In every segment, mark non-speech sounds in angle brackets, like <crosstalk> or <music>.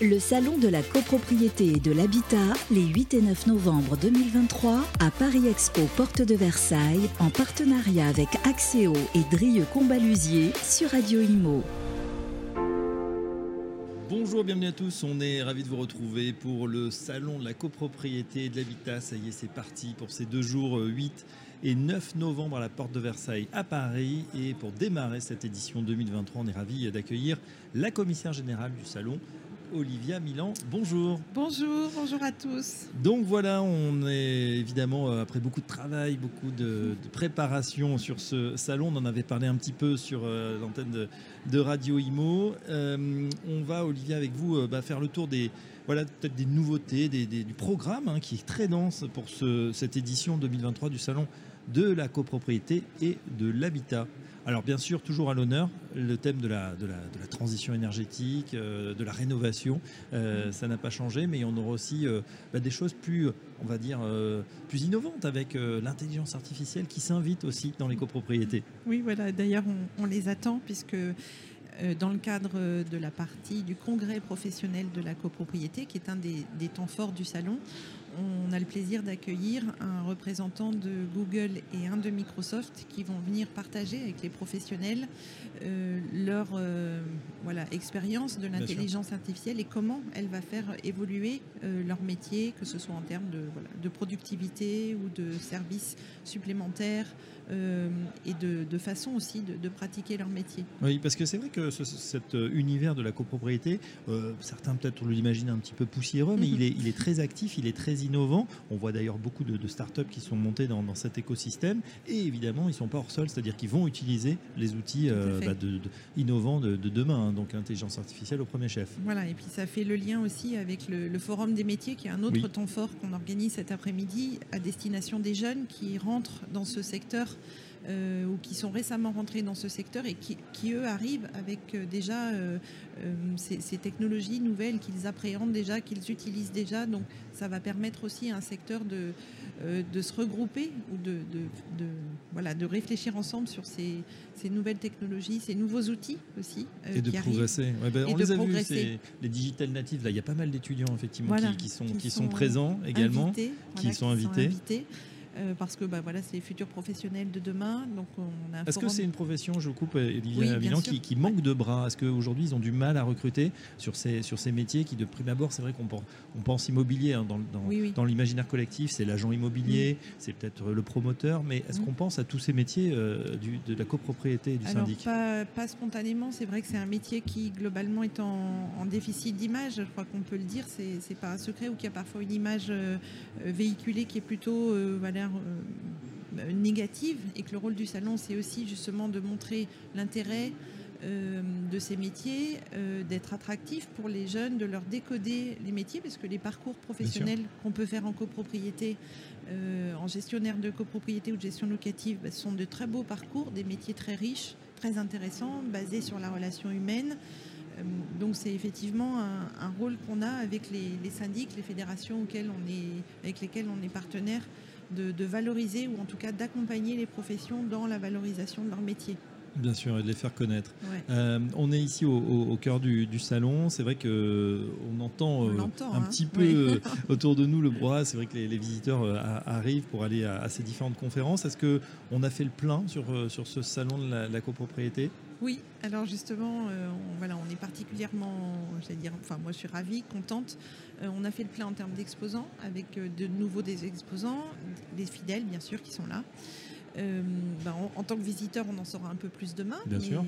Le salon de la copropriété et de l'habitat, les 8 et 9 novembre 2023, à Paris Expo Porte de Versailles, en partenariat avec Axéo et Drieux Combalusier sur Radio Imo. Bonjour, bienvenue à tous. On est ravis de vous retrouver pour le salon de la copropriété et de l'habitat. Ça y est, c'est parti pour ces deux jours 8 et 9 novembre à la Porte de Versailles à Paris. Et pour démarrer cette édition 2023, on est ravis d'accueillir la commissaire générale du salon, Olivia Milan. Bonjour. Bonjour, bonjour à tous. Donc voilà, on est évidemment, euh, après beaucoup de travail, beaucoup de, préparation sur ce salon, on en avait parlé un petit peu sur euh, l'antenne de, Radio Imo. Euh, on va, Olivia, avec vous, bah, faire le tour des, voilà, peut-être des nouveautés, du programme hein, qui est très dense pour cette édition 2023 du salon de la copropriété et de l'habitat. Alors bien sûr, toujours à l'honneur, le thème de la, transition énergétique, euh, de la rénovation, euh, ça n'a pas changé, mais on aura aussi euh, bah, des choses plus, on va dire, plus innovantes avec l'intelligence artificielle qui s'invite aussi dans les copropriétés. Oui, voilà, d'ailleurs on, les attend puisque dans le cadre de la partie du congrès professionnel de la copropriété, qui est un des temps forts du salon, on a le plaisir d'accueillir un représentant de Google et un de Microsoft qui vont venir partager avec les professionnels euh, leur euh, voilà, expérience de l'intelligence artificielle et comment elle va faire évoluer euh, leur métier, que ce soit en termes de, de productivité ou de services supplémentaires et de, façon aussi de, pratiquer leur métier. Oui, parce que c'est vrai que cet univers de la copropriété, certains peut-être on l'imagine un petit peu poussiéreux, mais mhm. il, est, il est très actif, il est très innovants. On voit d'ailleurs beaucoup de, startups qui sont montées dans, cet écosystème. Et évidemment, ils ne sont pas hors sol, c'est-à-dire qu'ils vont utiliser les outils euh, bah, de, innovants de, demain, hein, donc l'intelligence artificielle au premier chef. Voilà, et puis ça fait le lien aussi avec le, Forum des métiers, qui est un autre temps fort qu'on organise cet après-midi à destination des jeunes qui rentrent dans ce secteur. Euh, ou qui sont récemment rentrés dans ce secteur et qui, eux arrivent avec euh, déjà ces, ces, technologies nouvelles qu'ils appréhendent déjà, qu'ils utilisent déjà. Donc ça va permettre aussi à un secteur de, euh, de se regrouper ou de, de, voilà, de réfléchir ensemble sur ces, ces, nouvelles technologies, ces nouveaux outils aussi. Euh, et de progresser. Ben, on les a vus, les digital natives. Là, il y a pas mal d'étudiants effectivement qui, sont, qui, sont, présents également, qui sont invités. Euh, parce que bah, voilà, c'est les futurs professionnels de demain. Donc Est-ce que c'est une profession, je coupe, Olivia Milan, qui, manque de bras? Est-ce qu'aujourd'hui, ils ont du mal à recruter sur ces, sur ces métiers qui, de prime abord, c'est vrai qu'on pense, on pense immobilier hein, dans, dans, l'imaginaire collectif, c'est l'agent immobilier, c'est peut-être le promoteur, mais est-ce qu'on pense à tous ces métiers euh, du, de la copropriété et du Alors, syndic? pas, pas, spontanément, c'est vrai que c'est un métier qui, globalement, est en, en déficit d'image. Je crois qu'on peut le dire, c'est pas un secret, ou qu'il y a parfois une image euh, véhiculée qui est plutôt voilà, euh, négative et que le rôle du salon, c'est aussi justement de montrer l'intérêt euh, de ces métiers, euh, d'être attractif pour les jeunes, de leur décoder les métiers, parce que les parcours professionnels qu'on peut faire en copropriété, en gestionnaire de copropriété ou de gestion locative, bah, sont de très beaux parcours, des métiers très riches, très intéressants, basés sur la relation humaine. Donc c'est effectivement un, rôle qu'on a avec les, syndics, les fédérations avec lesquelles on est partenaire de, valoriser ou en tout cas d'accompagner les professions dans la valorisation de leur métier. Bien sûr, et de les faire connaître. Euh, on est ici au, cœur du, salon. C'est vrai que on entend, euh, un hein. petit peu <laughs> euh, autour de nous le brouhaha. C'est vrai que les, visiteurs arrivent pour aller à, ces différentes conférences. Est-ce que on a fait le plein sur, sur ce salon de la, copropriété? Oui, alors justement, on, voilà, on est particulièrement, j'allais dire, enfin moi je suis ravie, contente. on a fait le plein en termes d'exposants, avec de nouveaux des exposants, des fidèles bien sûr qui sont là. Euh, ben, en, tant que visiteur, on en saura un peu plus demain. Bien sûr.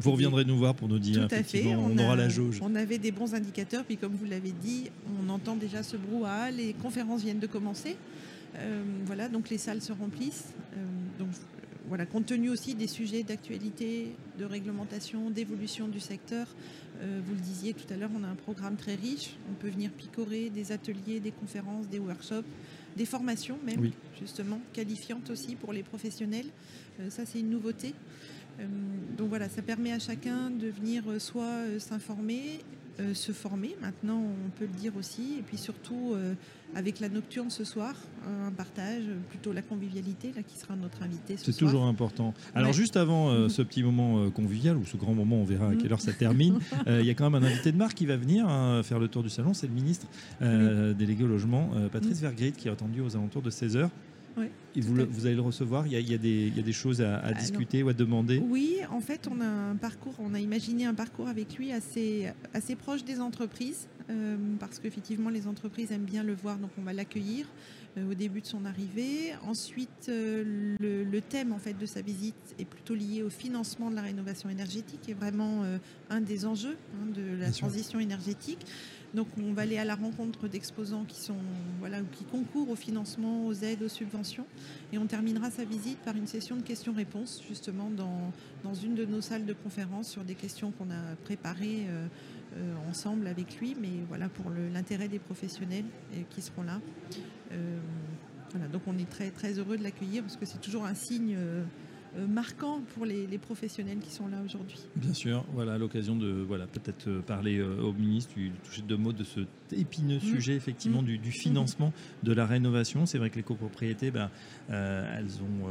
vous reviendrez nous voir pour nous dire. Tout à fait. On, aura la jauge. On avait des bons indicateurs, puis comme vous l'avez dit, on entend déjà ce brouhaha. Les conférences viennent de commencer. Euh, voilà, donc les salles se remplissent. Euh, donc voilà, compte tenu aussi des sujets d'actualité, de réglementation, d'évolution du secteur, vous le disiez tout à l'heure, on a un programme très riche. On peut venir picorer des ateliers, des conférences, des workshops des formations même, justement, qualifiantes aussi pour les professionnels. Euh, ça, c'est une nouveauté. donc voilà, ça permet à chacun de venir soit s'informer, se former, maintenant on peut le dire aussi, et puis surtout avec la nocturne ce soir, un partage, plutôt la convivialité là, qui sera notre invité C'est toujours important. Alors juste avant euh, ce petit moment euh, convivial, ou ce grand moment, on verra à quelle heure ça termine, <laughs> euh, il y a quand même un invité de marque qui va venir hein, faire le tour du salon, c'est le ministre délégué au logement, Patrice Vergrit, qui est attendu aux alentours de 16h. Et vous, vous, allez le recevoir il y, a, il, y a des, il y a, des, choses à, discuter ou à demander? Oui, en fait, on a un parcours, on a imaginé un parcours avec lui assez, assez proche des entreprises, euh, parce qu'effectivement, les entreprises aiment bien le voir, donc on va l'accueillir euh, au début de son arrivée. Ensuite, euh, le, thème en fait de sa visite est plutôt lié au financement de la rénovation énergétique, qui est vraiment un des enjeux hein, de la transition énergétique. Donc on va aller à la rencontre d'exposants qui sont voilà qui concourent au financement, aux aides, aux subventions, et on terminera sa visite par une session de questions-réponses justement dans, une de nos salles de conférence sur des questions qu'on a préparées euh, euh, ensemble avec lui, mais voilà pour l'intérêt des professionnels qui seront là. Euh, voilà, donc on est très très heureux de l'accueillir parce que c'est toujours un signe euh, marquant pour les, professionnels qui sont là aujourd'hui. Bien sûr, voilà l'occasion de voilà peut-être euh, parler euh, au ministre, du toucher deux mots de ce épineux mmh. sujet effectivement mmh. du, financement de la rénovation. C'est vrai que les copropriétés, ben, elles ont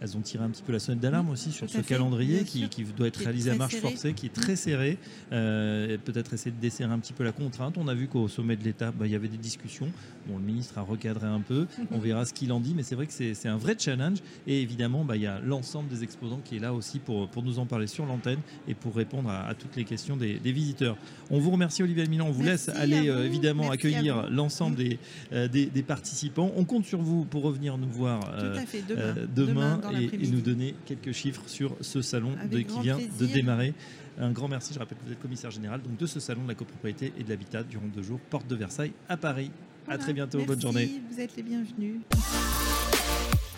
elles ont tiré un petit peu la sonnette d'alarme aussi sur ce calendrier qui, doit être réalisé à marche forcée, qui est très serré. peut-être essayer de desserrer un petit peu la contrainte. On a vu qu'au sommet de l'État, ben, il y avait des discussions. Bon, le ministre a recadré un peu. On verra ce qu'il en dit, mais c'est vrai que c'est un vrai challenge. Et évidemment, ben, il y a l'ensemble des exposants qui est là aussi pour, pour nous en parler sur l'antenne et pour répondre à, toutes les questions des, visiteurs. On vous remercie Olivier Milan, on vous laisse aller euh, évidemment accueillir l'ensemble des, euh, des, des, participants. On compte sur vous pour revenir nous voir euh, demain, et, nous donner quelques chiffres sur ce salon de, qui vient de démarrer. Un grand merci, je rappelle que vous êtes commissaire général donc de ce salon de la copropriété et de l'habitat durant deux jours, porte de Versailles à Paris. À très bientôt, bonne journée. Vous êtes les bienvenus.